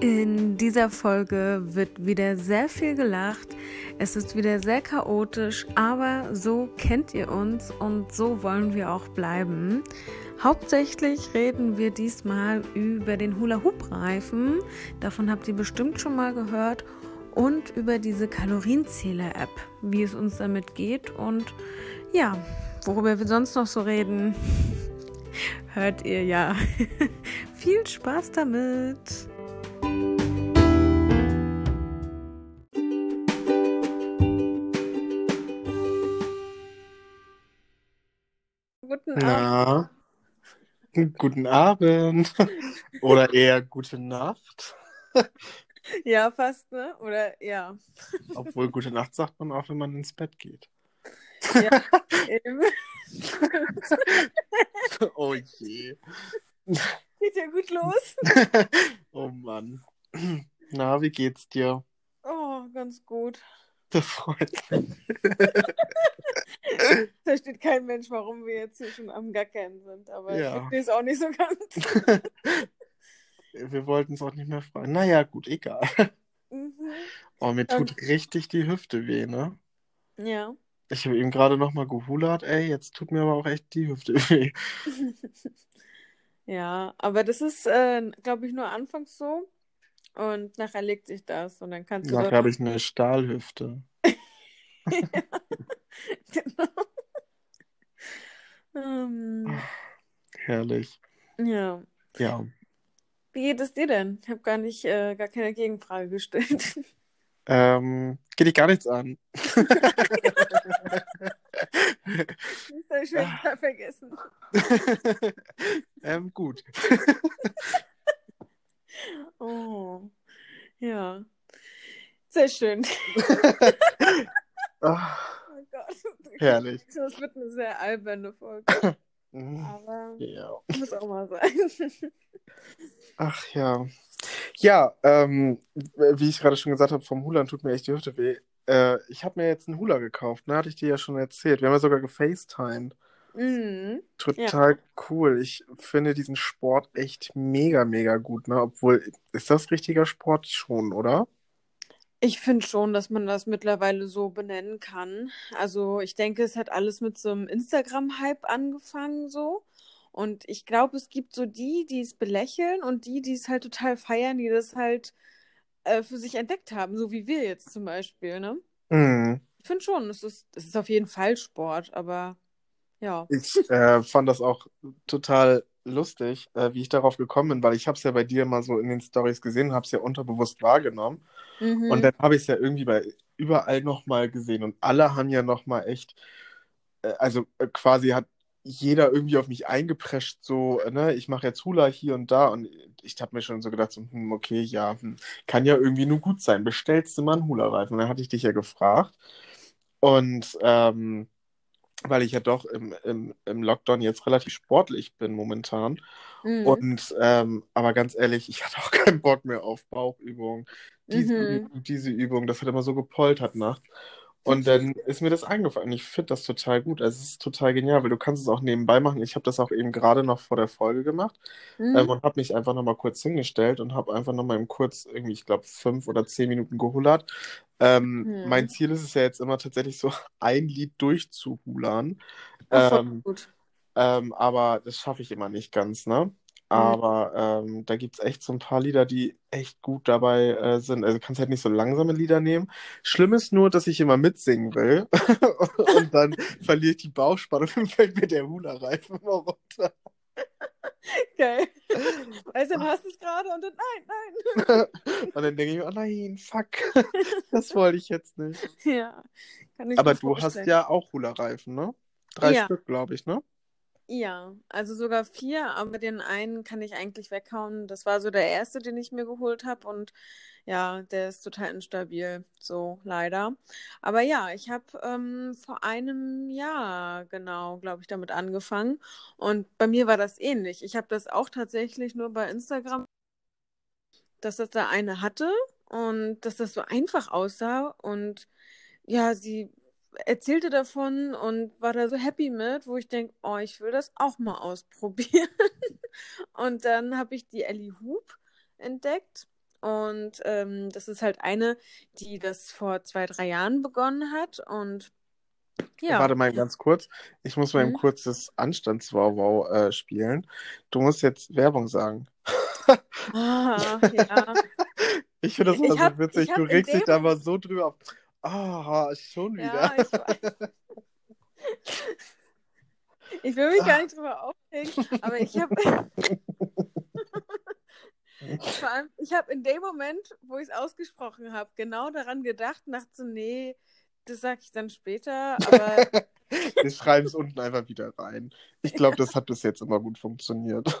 In dieser Folge wird wieder sehr viel gelacht. Es ist wieder sehr chaotisch, aber so kennt ihr uns und so wollen wir auch bleiben. Hauptsächlich reden wir diesmal über den Hula-Hoop-Reifen. Davon habt ihr bestimmt schon mal gehört. Und über diese Kalorienzähler-App, wie es uns damit geht und ja, worüber wir sonst noch so reden, hört ihr ja. Viel Spaß damit! Guten Abend. Na, guten Abend. Oder eher gute Nacht. Ja, fast, ne? Oder ja. Obwohl gute Nacht sagt man auch, wenn man ins Bett geht. Ja, eben. oh je. Geht ja gut los. oh Mann. Na, wie geht's dir? Oh, ganz gut. Mich. Versteht kein Mensch, warum wir jetzt hier schon am Gackern sind, aber Ja. ich verstehe es auch nicht so ganz. Wir wollten es auch nicht mehr fragen. Naja, gut, egal. Mhm. Oh, mir tut richtig die Hüfte weh, ne? Ja. Ich habe eben gerade nochmal gehulat, ey, jetzt tut mir aber auch echt die Hüfte weh. Ja, aber das ist, äh, glaube ich, nur anfangs so. Und nachher legt sich das und dann kannst du Nachher habe ich eine Stahlhüfte. genau. Ähm, Herrlich. ja. Ja. Wie geht es dir denn? Ich habe gar nicht, äh, gar keine Gegenfrage gestellt. Ähm, geht dich gar nichts an. Das habe ich schon wieder vergessen. ähm, gut. Oh. Ja. Sehr schön. Ah, Oh Gott. herrlich. Das wird eine sehr alberne Folge. Mhm. Aber Ja. muss auch mal sein. Ach ja. Ja, ähm, wie ich gerade schon gesagt habe, vom Hula tut mir echt die Hüfte weh. Äh, ich habe mir jetzt einen Hula gekauft, ne? Hatte ich dir ja schon erzählt. Wir haben ja sogar gefacetimed. Mhm. Total cool. Ich finde diesen Sport echt mega, mega gut, ne? Obwohl, ist das richtiger Sport schon, oder? Ich finde schon, dass man das mittlerweile so benennen kann. Also ich denke, es hat alles mit so einem Instagram-Hype angefangen so. Und ich glaube, es gibt so die, die es belächeln und die, die es halt total feiern, die das halt äh, für sich entdeckt haben, so wie wir jetzt zum Beispiel, ne? Mhm. Ich finde schon, es ist, es ist auf jeden Fall Sport, aber ja. Ich äh, fand das auch total lustig, äh, wie ich darauf gekommen bin, weil ich habe es ja bei dir mal so in den Stories gesehen, habe es ja unterbewusst wahrgenommen. Mhm. Und dann habe ich es ja irgendwie bei überall nochmal gesehen und alle haben ja nochmal echt, äh, also äh, quasi hat jeder irgendwie auf mich eingeprescht, so, äh, ne, ich mache jetzt Hula hier und da und ich habe mir schon so gedacht, so, hm, okay, ja, hm, kann ja irgendwie nur gut sein, bestellst du mal einen Hula-Reifen? Und dann hatte ich dich ja gefragt und ähm, weil ich ja doch im, im, im Lockdown jetzt relativ sportlich bin momentan Mhm. und ähm, aber ganz ehrlich, ich hatte auch keinen Bock mehr auf Bauchübungen. Diese Mhm. Übung, diese Übung, das hat immer so gepoltert nachts. Und dann ist mir das eingefallen. Ich finde das total gut. Also es ist total genial, weil du kannst es auch nebenbei machen. Ich habe das auch eben gerade noch vor der Folge gemacht Mhm. ähm, und habe mich einfach nochmal kurz hingestellt und habe einfach nochmal im kurz irgendwie, ich glaube, fünf oder zehn Minuten gehullert. Ähm, Mhm. mein Ziel ist es ja jetzt immer tatsächlich so ein Lied durchzuhulern. Ähm, ähm, aber das schaffe ich immer nicht ganz, ne? Aber ähm, da gibt es echt so ein paar Lieder, die echt gut dabei äh, sind. Also du kannst halt nicht so langsame Lieder nehmen. Schlimm ist nur, dass ich immer mitsingen will. Und dann verliere ich die Bauchspannung und fällt mir der Hula-Reifen immer runter. Geil. Weißt du, dann hast du es gerade und dann, nein, nein. Und dann denke ich, oh nein, fuck, das wollte ich jetzt nicht. Ja, kann ich Aber mir du hast ja auch Hula-Reifen, ne? Drei Ja. Stück, glaube ich, ne? Ja, also sogar vier, aber den einen kann ich eigentlich weghauen. Das war so der erste, den ich mir geholt habe und ja, der ist total instabil, so leider. Aber ja, ich habe ähm, vor einem Jahr genau, glaube ich, damit angefangen und bei mir war das ähnlich. Ich habe das auch tatsächlich nur bei Instagram, dass das da eine hatte und dass das so einfach aussah und ja, sie erzählte davon und war da so happy mit, wo ich denke, oh, ich will das auch mal ausprobieren. Und dann habe ich die Ellie Hoop entdeckt Und ähm, das ist halt eine, die das vor zwei, drei Jahren begonnen hat. Und ja. Warte mal ganz kurz. Ich muss mal Mhm. ein kurzes Anstandswauwau äh, spielen. Du musst jetzt Werbung sagen. Ah, ja. Ich finde das immer hab- so witzig. Du regst dich da mal so drüber auf. Ah, schon wieder. Ja, ich weiß. Ich will mich gar nicht drüber aufregen, aber ich habe vor allem, ich habe in dem Moment, wo ich es ausgesprochen habe, genau daran gedacht, und dachte so, nee, das sage ich dann später, aber Wir schreiben es unten einfach wieder rein. Ich glaube, das hat bis jetzt immer gut funktioniert.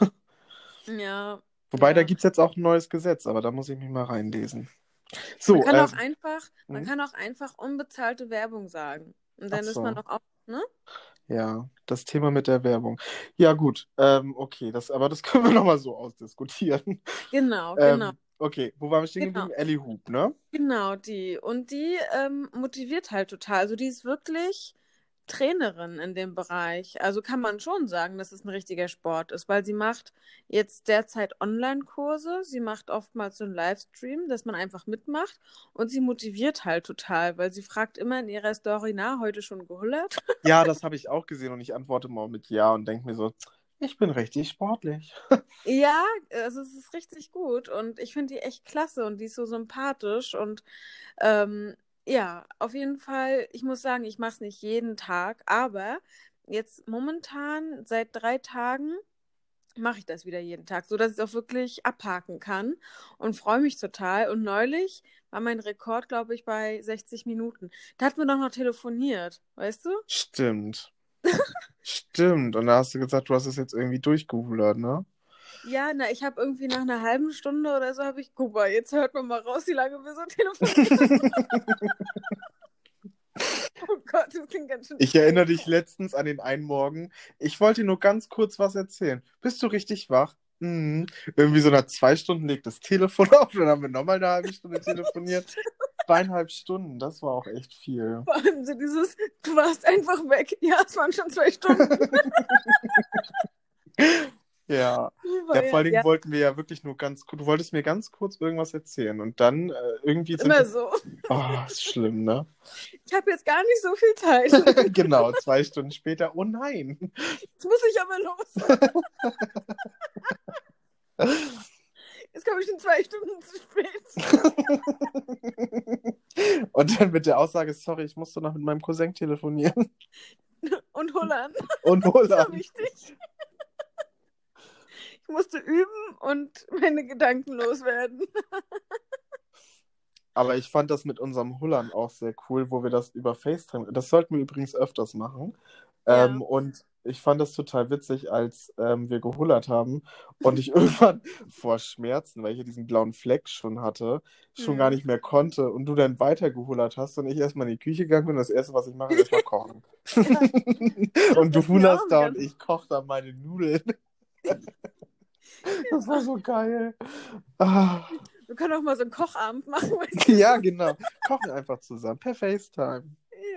ja. Wobei, Ja. da gibt es jetzt auch ein neues Gesetz, aber da muss ich mich mal reinlesen. So, Man kann äh, auch einfach, man mhm. kann auch einfach unbezahlte Werbung sagen. Und dann Ach ist so. man doch auch, ne? ja, das Thema mit der Werbung. Ja, gut. Ähm, okay, das, aber das können wir nochmal so ausdiskutieren. Genau, Ähm, genau. okay, wo waren wir stehen Genau. geblieben? Ellie Hoop, ne? Genau, die. Und die ähm, motiviert halt total. Also die ist wirklich Trainerin in dem Bereich. Also kann man schon sagen, dass es ein richtiger Sport ist, weil sie macht jetzt derzeit Online-Kurse. Sie macht oftmals so einen Livestream, dass man einfach mitmacht. Und sie motiviert halt total, weil sie fragt immer in ihrer Story, na, heute schon gehullert? Ja, das habe ich auch gesehen und ich antworte mal mit Ja und denke mir so, ich bin richtig sportlich. Ja, also es ist richtig gut und ich finde die echt klasse und die ist so sympathisch und ähm, ja, auf jeden Fall, ich muss sagen, ich mache es nicht jeden Tag, aber jetzt momentan seit drei Tagen mache ich das wieder jeden Tag, so dass ich es auch wirklich abhaken kann und freue mich total. Und neulich war mein Rekord, glaube ich, bei 60 Minuten. Da hatten wir doch noch telefoniert, weißt du? Stimmt. Stimmt. Und da hast du gesagt, du hast es jetzt irgendwie durchgehulert, ne? Ja, na, ich habe irgendwie nach einer halben Stunde oder so habe ich, guck mal, jetzt hört man mal raus, wie lange wir so telefonieren. oh Gott, das klingt ganz schön. Ich erinnere dich letztens an den einen Morgen. Ich wollte nur ganz kurz was erzählen. Bist du richtig wach? Mhm. Irgendwie so nach zwei Stunden legt das Telefon auf, dann haben wir nochmal eine halbe Stunde telefoniert. Zweieinhalb Stunden, das war auch echt viel. Vor allem so dieses, du warst einfach weg. Ja, es waren schon zwei Stunden. Ja. Ja, vor allen Dingen ja, wollten wir ja wirklich nur ganz kurz, du wolltest mir ganz kurz irgendwas erzählen und dann äh, irgendwie sind immer so. oh, ist schlimm, ne? Ich habe jetzt gar nicht so viel Zeit. genau, zwei Stunden später, oh nein. Jetzt muss ich aber los. Jetzt komme ich in zwei Stunden zu spät. Und dann mit der Aussage, sorry, ich musste noch mit meinem Cousin telefonieren. Und Holland. Und Das war Holland. wichtig. Ich musste üben und meine Gedanken loswerden. Aber ich fand das mit unserem Hullern auch sehr cool, wo wir das über FaceTime, das sollten wir übrigens öfters machen. Ja. Ähm, und ich fand das total witzig, als ähm, wir gehullert haben und ich irgendwann vor Schmerzen, weil ich ja diesen blauen Fleck schon hatte, schon Mhm. gar nicht mehr konnte und du dann weiter gehullert hast und ich erstmal in die Küche gegangen bin und das erste, was ich mache, ist erstmal kochen. und du hullerst da und ich koche da meine Nudeln. Das war so geil. Ah. Wir können auch mal so einen Kochabend machen. Ja, genau. Kochen einfach zusammen per FaceTime.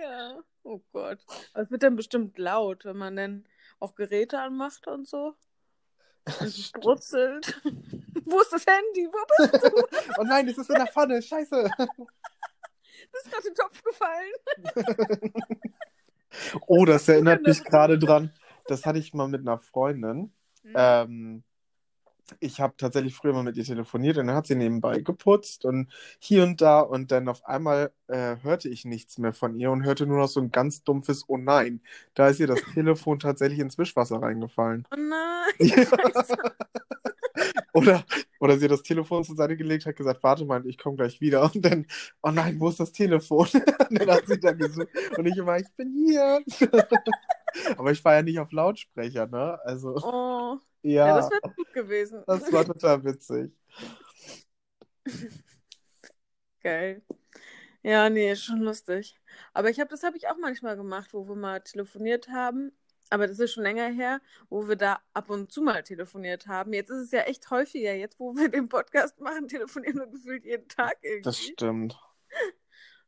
Ja. Oh Gott. Es wird dann bestimmt laut, wenn man dann auch Geräte anmacht und so. Und es brutzelt. Wo ist das Handy? Wo bist du? Oh nein, es ist in der Pfanne. Scheiße. Das ist gerade den Topf gefallen. Oh, das erinnert das? mich gerade dran. Das hatte ich mal mit einer Freundin. Hm. Ähm, ich habe tatsächlich früher mal mit ihr telefoniert und dann hat sie nebenbei geputzt und hier und da und dann auf einmal äh, hörte ich nichts mehr von ihr und hörte nur noch so ein ganz dumpfes Oh nein. Da ist ihr das Telefon tatsächlich ins Wischwasser reingefallen. Oh nein. Ja. Oder, oder sie hat das Telefon zur Seite gelegt, hat gesagt, warte mal, ich komme gleich wieder. Und dann, oh nein, wo ist das Telefon? Und dann hat sie da gesucht. Und ich immer, ich bin hier. Aber ich war ja nicht auf Lautsprecher, ne? Also, Oh. Ja, ja, das wäre gut gewesen. das war total witzig. Geil. Ja, nee, ist schon lustig. Aber ich habe, das habe ich auch manchmal gemacht, wo wir mal telefoniert haben. Aber das ist schon länger her, wo wir da ab und zu mal telefoniert haben. Jetzt ist es ja echt häufiger. Jetzt, wo wir den Podcast machen, telefonieren wir gefühlt jeden Tag irgendwie. Das stimmt.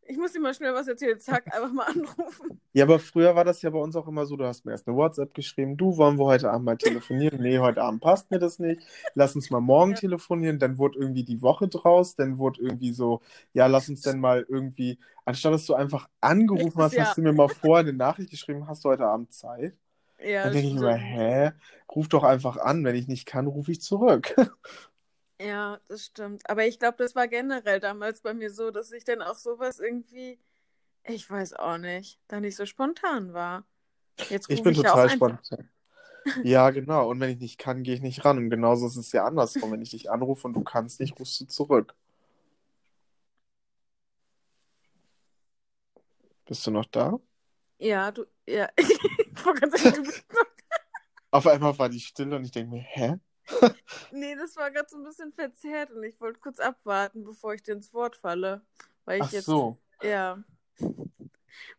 Ich muss dir mal schnell was erzählen. Zack, einfach mal anrufen. Ja, aber früher war das ja bei uns auch immer so, du hast mir erst eine WhatsApp geschrieben, du, wollen wir heute Abend mal telefonieren? Nee, heute Abend passt mir das nicht. Lass uns mal morgen Ja. telefonieren. Dann wurde irgendwie die Woche draus, dann wurde irgendwie so, ja, lass uns denn mal irgendwie, anstatt dass du einfach angerufen hast, Ja. hast du mir mal vorher eine Nachricht geschrieben, hast du heute Abend Zeit? Ja, Dann denke ich mir, hä? Ruf doch einfach an. Wenn ich nicht kann, rufe ich zurück. Ja, das stimmt. Aber ich glaube, das war generell damals bei mir so, dass ich dann auch sowas irgendwie, ich weiß auch nicht, da nicht so spontan war. Jetzt Ich bin ich total spontan. Ja, genau. Und wenn ich nicht kann, gehe ich nicht ran. Und genauso ist es ja andersrum. Wenn ich dich anrufe und du kannst nicht, rufst du zurück. Bist du noch da? Ja, du, ja. Ich wollte gerade sagen, du bist noch. Auf einmal war die Stille und ich denke mir, hä? Nee, das war gerade so ein bisschen verzerrt und ich wollte kurz abwarten, bevor ich dir ins Wort falle. Weil ich Ach jetzt, so. ja.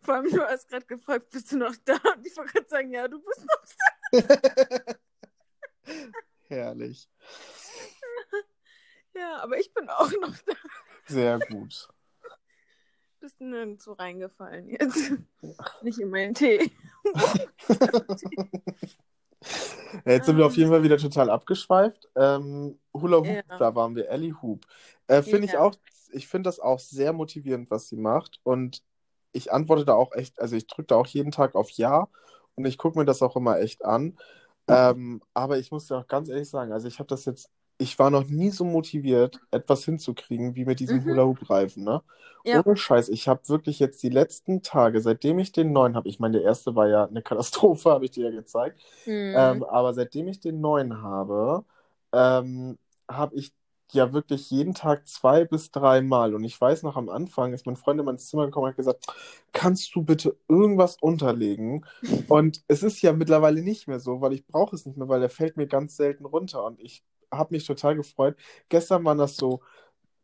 Vor allem, du hast gerade gefragt, bist du noch da? Und ich wollte gerade sagen, ja, du bist noch Herrlich. Ja, aber ich bin auch noch da. Sehr gut. Bist nirgendwo reingefallen jetzt. Nicht in meinen Tee. Jetzt sind wir auf jeden Fall wieder total abgeschweift. Ähm, Hula Hoop, Ja. da waren wir. Ellie Hoop. Äh, finde ich Ja. auch, ich finde das auch sehr motivierend, was sie macht. Und ich antworte da auch echt, also ich drücke da auch jeden Tag auf Ja und ich gucke mir das auch immer echt an. Ähm, aber ich muss dir auch ganz ehrlich sagen, also ich habe das jetzt, ich war noch nie so motiviert, etwas hinzukriegen, wie mit diesem Mhm. Hula-Hoop-Reifen, ne? Ja. Ohne Scheiß, ich habe wirklich jetzt die letzten Tage, seitdem ich den neuen habe, ich meine, der erste war ja eine Katastrophe, habe ich dir ja gezeigt, Hm. ähm, aber seitdem ich den neuen habe, ähm, habe ich ja wirklich jeden Tag zwei bis drei Mal. Und ich weiß noch, am Anfang ist mein Freund in mein Zimmer gekommen und hat gesagt, kannst du bitte irgendwas unterlegen? Und es ist ja mittlerweile nicht mehr so, weil ich brauche es nicht mehr, weil der fällt mir ganz selten runter. Und ich habe mich total gefreut. Gestern waren das so,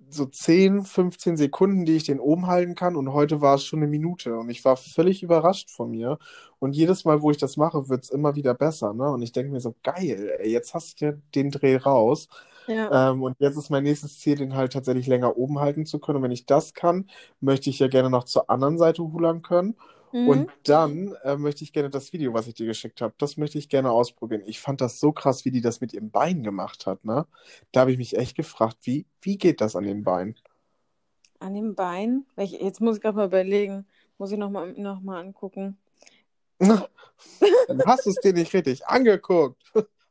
so 10, 15 Sekunden, die ich den oben halten kann. Und heute war es schon eine Minute. Und ich war völlig überrascht von mir. Und jedes Mal, wo ich das mache, wird es immer wieder besser. Ne? Und ich denke mir so, geil, ey, jetzt hast du ja den Dreh raus. Ja. Ähm, und jetzt ist mein nächstes Ziel, den halt tatsächlich länger oben halten zu können. Und wenn ich das kann, möchte ich ja gerne noch zur anderen Seite hulern können. Mhm. Und dann äh, möchte ich gerne das Video, was ich dir geschickt habe, das möchte ich gerne ausprobieren. Ich fand das so krass, wie die das mit ihrem Bein gemacht hat, ne? Da habe ich mich echt gefragt, wie, wie geht das an den Beinen? An dem Bein? Jetzt muss ich gerade mal überlegen. Muss ich nochmal noch mal angucken. Dann hast du es dir nicht richtig angeguckt.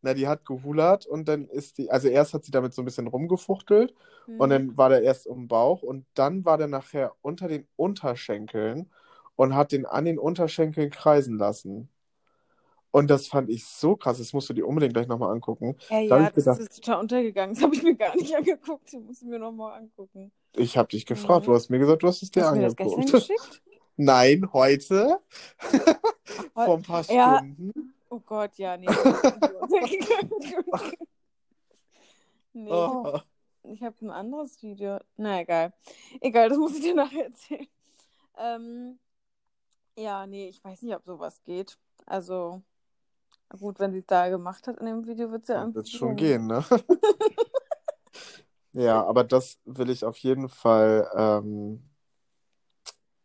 Na, die hat gehulert und dann ist die, also erst hat sie damit so ein bisschen rumgefuchtelt und Mhm. dann war der erst um Bauch und dann war der nachher unter den Unterschenkeln und hat den an den Unterschenkeln kreisen lassen. Und das fand ich so krass, das musst du dir unbedingt gleich nochmal angucken. Ja, Da ja, ich das gedacht- ist total untergegangen. Das habe ich mir gar nicht angeguckt. Das muss ich mir nochmal angucken. Ich habe dich gefragt, Mhm. du hast mir gesagt, du hast es dir Hast du mir das gestern angeguckt. geschickt? Nein, heute. Heu- Vor ein paar Ja. Stunden. Oh Gott, ja, nee. das ist irgendwie untergegangen. nee, Oh. ich habe ein anderes Video. Na egal. Egal, das muss ich dir nachher erzählen. Ähm, ja, nee, ich weiß nicht, ob sowas geht. Also, gut, wenn sie es da gemacht hat in dem Video, wird sie ja Wird schon gehen, ne? Ja, aber das will ich auf jeden Fall, ähm,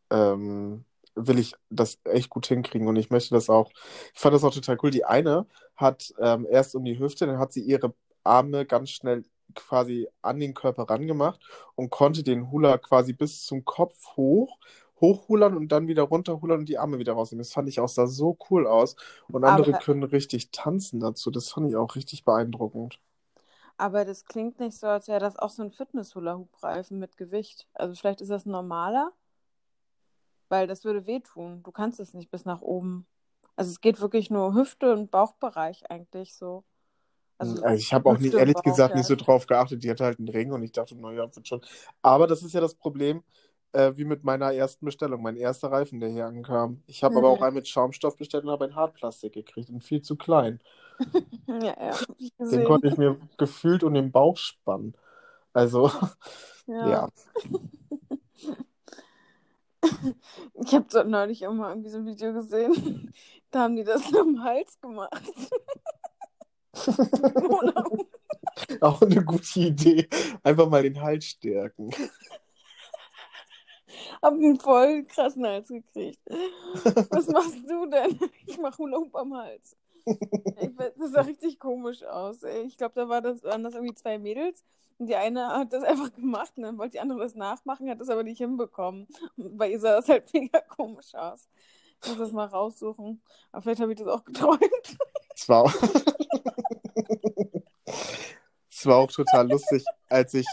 ähm, will ich das echt gut hinkriegen und ich möchte das auch, ich fand das auch total cool. Die eine hat ähm, erst um die Hüfte, dann hat sie ihre Arme ganz schnell quasi an den Körper rangemacht und konnte den Hula quasi bis zum Kopf hoch, hochhulern und dann wieder runterhulern und die Arme wieder rausnehmen. Das fand ich auch, sah so cool aus. Und andere Aber- können richtig tanzen dazu. Das fand ich auch richtig beeindruckend. Aber das klingt nicht so, als wäre das auch so ein Fitness-Hula-Hoop-Reifen mit Gewicht. Also vielleicht ist das ein normaler, weil das würde wehtun. Du kannst es nicht bis nach oben. Also es geht wirklich nur Hüfte und Bauchbereich eigentlich so. Also Also ich habe auch nicht, und ehrlich Bauch, gesagt, ja. nicht so drauf geachtet. Die hatte halt einen Ring und ich dachte, naja, wird schon. Aber das ist ja das Problem, äh, wie mit meiner ersten Bestellung. Mein erster Reifen, der hier ankam. Ich habe aber Mhm. auch einen mit Schaumstoff bestellt und habe ein Hartplastik gekriegt und viel zu klein. ja, ja, Den konnte ich mir gefühlt um den Bauch spannen. Also, Ja. ja. Ich habe so neulich auch mal irgendwie so ein Video gesehen. Da haben die das am Hals gemacht. Auch eine gute Idee. Einfach mal den Hals stärken. hab einen voll krassen Hals gekriegt. Was machst du denn? Ich mach Hula Hoop am Hals. Das sah richtig komisch aus. Ich glaube, da war das, waren das irgendwie zwei Mädels. Und die eine hat das einfach gemacht und dann wollte die andere das nachmachen, hat das aber nicht hinbekommen. Und bei ihr sah das halt mega komisch aus. Ich muss das mal raussuchen. Aber vielleicht habe ich das auch geträumt. Es war, auch... es war auch total lustig, als ich,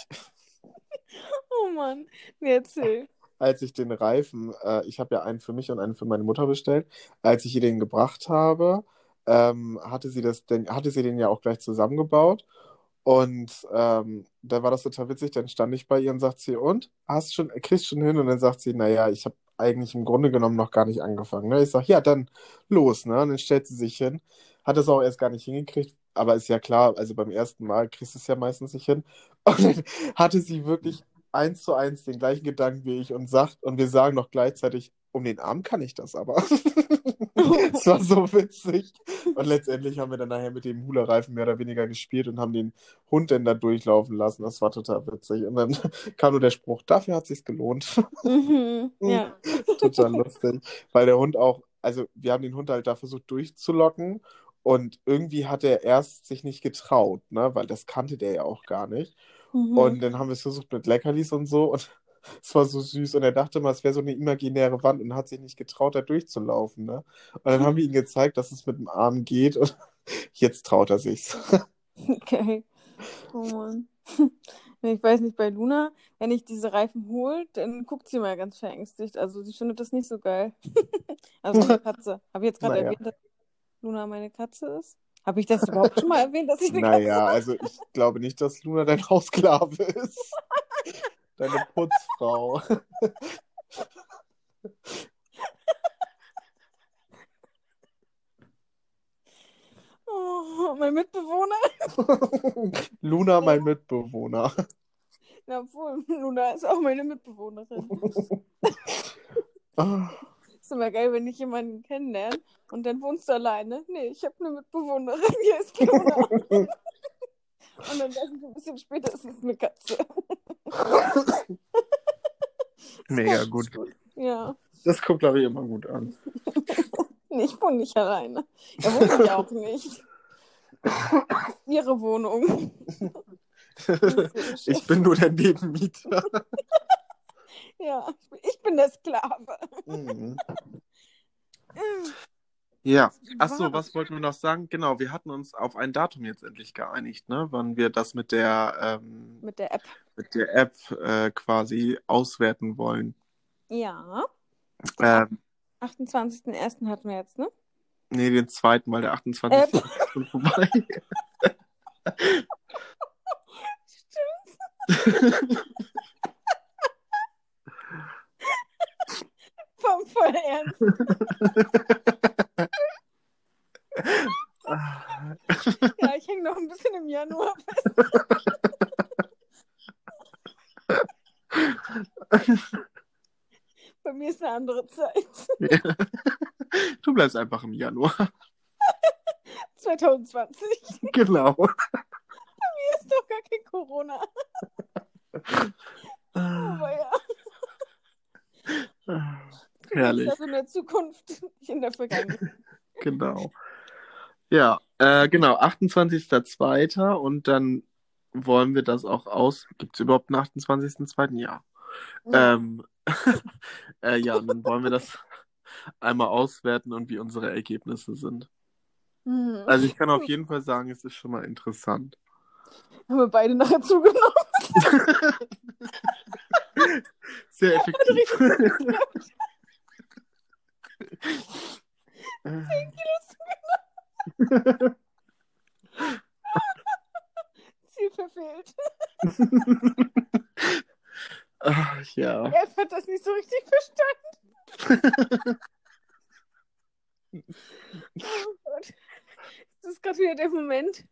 Oh Mann, nee, erzähl. als ich den Reifen, äh, ich habe ja einen für mich und einen für meine Mutter bestellt, als ich ihr den gebracht habe, ähm, hatte sie das, den, hatte sie den ja auch gleich zusammengebaut. Und ähm, da war das total witzig, dann stand ich bei ihr und sagt sie, und? Hast schon, kriegst schon hin? Und dann sagt sie, naja, ich habe eigentlich im Grunde genommen noch gar nicht angefangen. Ne? Ich sage, ja, dann los, ne? Und dann stellt sie sich hin. Hat es auch erst gar nicht hingekriegt, aber ist ja klar, also beim ersten Mal kriegst du es ja meistens nicht hin. Und dann hatte sie wirklich eins zu eins den gleichen Gedanken wie ich und sagt, und wir sagen noch gleichzeitig, um den Arm kann ich das aber. Es war so witzig. Und letztendlich haben wir dann nachher mit dem Hula-Reifen mehr oder weniger gespielt und haben den Hund dann da durchlaufen lassen. Das war total witzig. Und dann kam nur der Spruch, dafür hat es sich gelohnt. Mhm, ja. total lustig. Weil der Hund auch, also wir haben den Hund halt da versucht durchzulocken und irgendwie hat er erst sich nicht getraut, ne? Weil das kannte der ja auch gar nicht. Mhm. Und dann haben wir es versucht mit Leckerlis und so und es war so süß und er dachte mal, es wäre so eine imaginäre Wand und hat sich nicht getraut, da durchzulaufen, ne? Und dann haben wir ihm gezeigt, dass es mit dem Arm geht und jetzt traut er sich's. Okay. Oh Mann. Ich weiß nicht, bei Luna, wenn ich diese Reifen hole, dann guckt sie mal ganz verängstigt. Also sie findet das nicht so geil. Also meine Katze. Habe ich jetzt gerade Naja. erwähnt, dass Luna meine Katze ist? Habe ich das überhaupt schon mal erwähnt, dass ich eine Katze Naja, also ich glaube nicht, dass Luna dein Hausklave ist. Deine Putzfrau. Oh, mein Mitbewohner. Luna, mein Mitbewohner. Na wohl, Luna ist auch meine Mitbewohnerin. Ah, Ist immer geil, wenn ich jemanden kennenlerne und dann wohnst du alleine. Nee, ich habe eine Mitbewohnerin, hier ist Luna. und dann weiß ich ein bisschen später, ist es eine Katze. Mega gut. Ja. Das kommt, glaube ich, immer gut an. Ich wohne nicht alleine. Er wohnt ja auch nicht. Ihre Wohnung. Ich bin nur der Nebenmieter. Ja, ich bin der Sklave. Mhm. Ja, ach so, Wow. was wollten wir noch sagen? Genau, wir hatten uns auf ein Datum jetzt endlich geeinigt, ne? Wann wir das mit der, ähm, Mit der App. mit der App äh, quasi auswerten wollen. Ja. Ähm, 28.01. hatten wir jetzt, ne? nee, den zweiten, weil der 28. App. ist schon vorbei. Voll, voll ernst. Ja, ich hänge noch ein bisschen im Januar fest. Bei mir ist eine andere Zeit. Du bleibst einfach im Januar. 2020. Genau. Hier ist doch gar kein Corona. Aber ja, Herrlich. also in der Zukunft, nicht in der Vergangenheit. Genau. Ja, äh, genau, 28.02. und dann wollen wir das auch aus. Gibt es überhaupt einen 28.02.? Ja. Ähm, äh, ja, und dann wollen wir das einmal auswerten und wie unsere Ergebnisse sind. Hm. Also ich kann auf jeden Fall sagen, es ist schon mal interessant. Haben wir beide nachher zugenommen. Sehr effektiv. Ziel verfehlt. Ach, ja. Er hat das nicht so richtig verstanden. oh Gott. Das ist gerade wieder der Moment,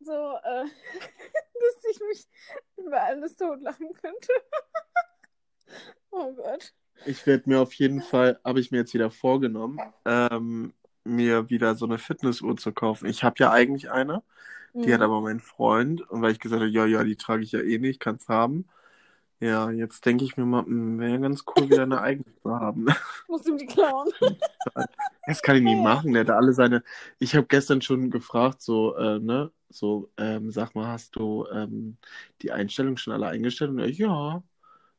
so, äh, dass ich mich über alles totlachen könnte. oh Gott. Ich werde mir auf jeden Fall, habe ich mir jetzt wieder vorgenommen, ähm, mir wieder so eine Fitnessuhr zu kaufen. Ich habe ja eigentlich eine, die hat Mhm. aber mein Freund, und weil ich gesagt habe, ja, ja, die trage ich ja eh nicht, kann's haben. Ja, jetzt denke ich mir mal, hm, wäre ganz cool, wieder eine eigene zu haben. Musst du die klauen? Das kann ich nicht Ja. machen, der hat alle seine. Ich habe gestern schon gefragt, so, äh, ne, so, ähm, sag mal, hast du ähm, die Einstellungen schon alle eingestellt? Und er, ja.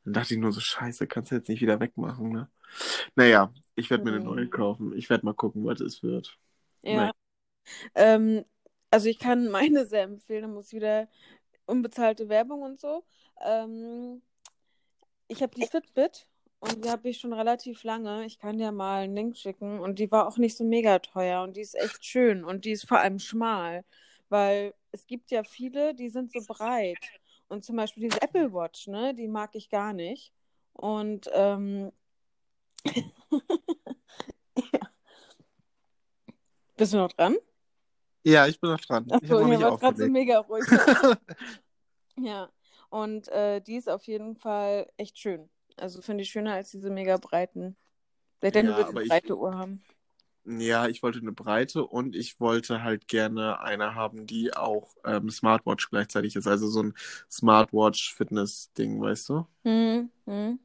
Dann dachte ich nur so, scheiße, kannst du jetzt nicht wieder wegmachen, ne? Naja, ich werde mir eine neue kaufen. Ich werde mal gucken, was es wird. Ja. Ähm, also ich kann meine sehr empfehlen, da muss wieder unbezahlte Werbung und so. Ähm, ich habe die Fitbit und die habe ich schon relativ lange. Ich kann dir mal einen Link schicken und die war auch nicht so mega teuer und die ist echt schön und die ist vor allem schmal, weil es gibt ja viele, die sind so breit und zum Beispiel diese Apple Watch, ne, die mag ich gar nicht und ähm, ja. Bist du noch dran? Ja, ich bin noch dran. ich Achso, habe noch nicht gerade so mega ruhig. ja, und äh, die ist auf jeden Fall echt schön. Also finde ich schöner als diese mega breiten. Vielleicht Ja, ja, du willst aber eine ich- breite Uhr haben. Ja, ich wollte eine breite und ich wollte halt gerne eine haben, die auch ähm, Smartwatch gleichzeitig ist. Also so ein Smartwatch-Fitness-Ding, weißt du? Hm, hm.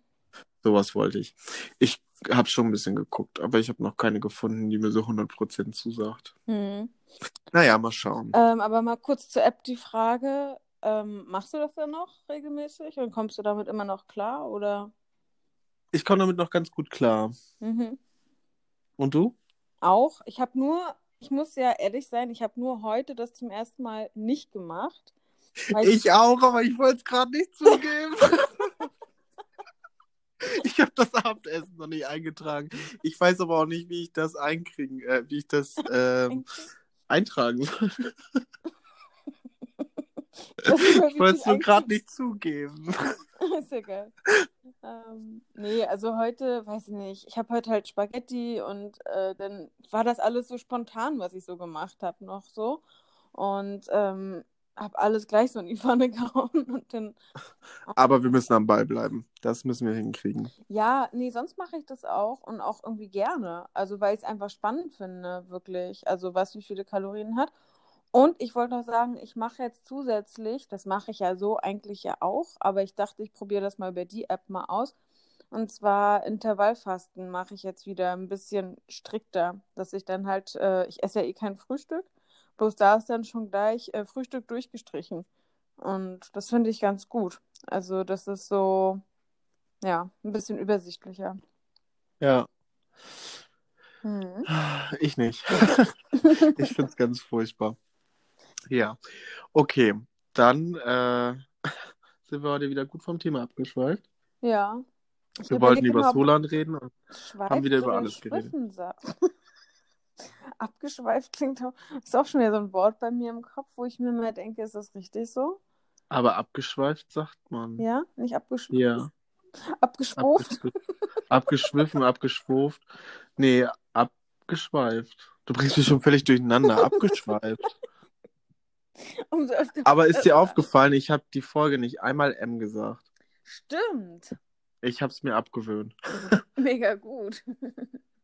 Sowas wollte ich. Ich habe schon ein bisschen geguckt, aber ich habe noch keine gefunden, die mir so 100% zusagt. Hm. Naja, mal schauen. Ähm, aber mal kurz zur App die Frage. Ähm, machst du das dann noch regelmäßig und kommst du damit immer noch klar? Oder? Ich komme damit noch ganz gut klar. Mhm. Und du? Auch. Ich habe nur, ich muss ja ehrlich sein, ich habe nur heute das zum ersten Mal nicht gemacht. Weil Ich auch, aber ich wollte es gerade nicht zugeben. Ich habe das Abendessen noch nicht eingetragen. Ich weiß aber auch nicht, wie ich das einkriegen, äh, wie ich das ähm, eintragen soll. Ich wollte es nur gerade nicht zugeben. ist ja geil. Ähm, nee, also heute, weiß ich nicht, ich habe heute halt Spaghetti und äh, dann war das alles so spontan, was ich so gemacht habe, noch so. Und ähm, habe alles gleich so in die Pfanne gehauen und dann, Aber wir müssen am Ball bleiben. Das müssen wir hinkriegen. ja, nee, sonst mache ich das auch und auch irgendwie gerne. Also, weil ich es einfach spannend finde, wirklich. Also, was wie viele Kalorien hat. Und ich wollte noch sagen, ich mache jetzt zusätzlich, das mache ich ja so eigentlich ja auch, aber ich dachte, ich probiere das mal über die App mal aus. Und zwar Intervallfasten mache ich jetzt wieder ein bisschen strikter, dass ich dann halt, äh, ich esse ja eh kein Frühstück, bloß da ist dann schon gleich äh, Frühstück durchgestrichen. Und das finde ich ganz gut. Also das ist so, ja, ein bisschen übersichtlicher. Ja. Hm. Ich nicht. Ich finde es ganz furchtbar. Ja. Okay, dann äh, sind wir heute wieder gut vom Thema abgeschweift. Ja. Ich Wir wollten über Solan reden. Schweift haben wieder über alles geredet. Abgeschweift klingt auch, ist auch schon wieder so ein Wort bei mir im Kopf, wo ich mir mal denke, ist das richtig so? Aber abgeschweift sagt man. Ja, nicht abgeschweift. Ja. Abgeschwuft. Abgeschwiffen, abgeschwuft. Nee, abgeschweift. Du bringst mich schon völlig durcheinander. Abgeschweift. Aber ist dir aufgefallen, ich habe die Folge nicht einmal M gesagt. Stimmt. Ich habe es mir abgewöhnt. Mega gut.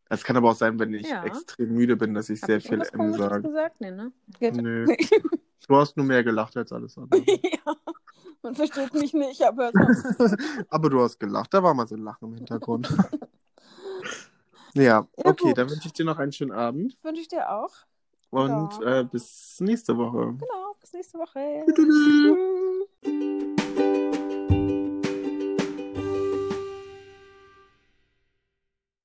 Es kann aber auch sein, wenn ich Ja. extrem müde bin, dass ich Hab sehr ich viel M sage. gesagt? Nee, ne? Geht. Nö. Du hast nur mehr gelacht als alles andere. ja. Man versteht mich nicht, aber. Aber du hast gelacht, da war mal so ein Lachen im Hintergrund. ja, okay, gut. dann wünsche ich dir noch einen schönen Abend wünsche ich dir auch. Und ja. äh, bis nächste Woche. Genau, bis nächste Woche. Tü -tü -tü.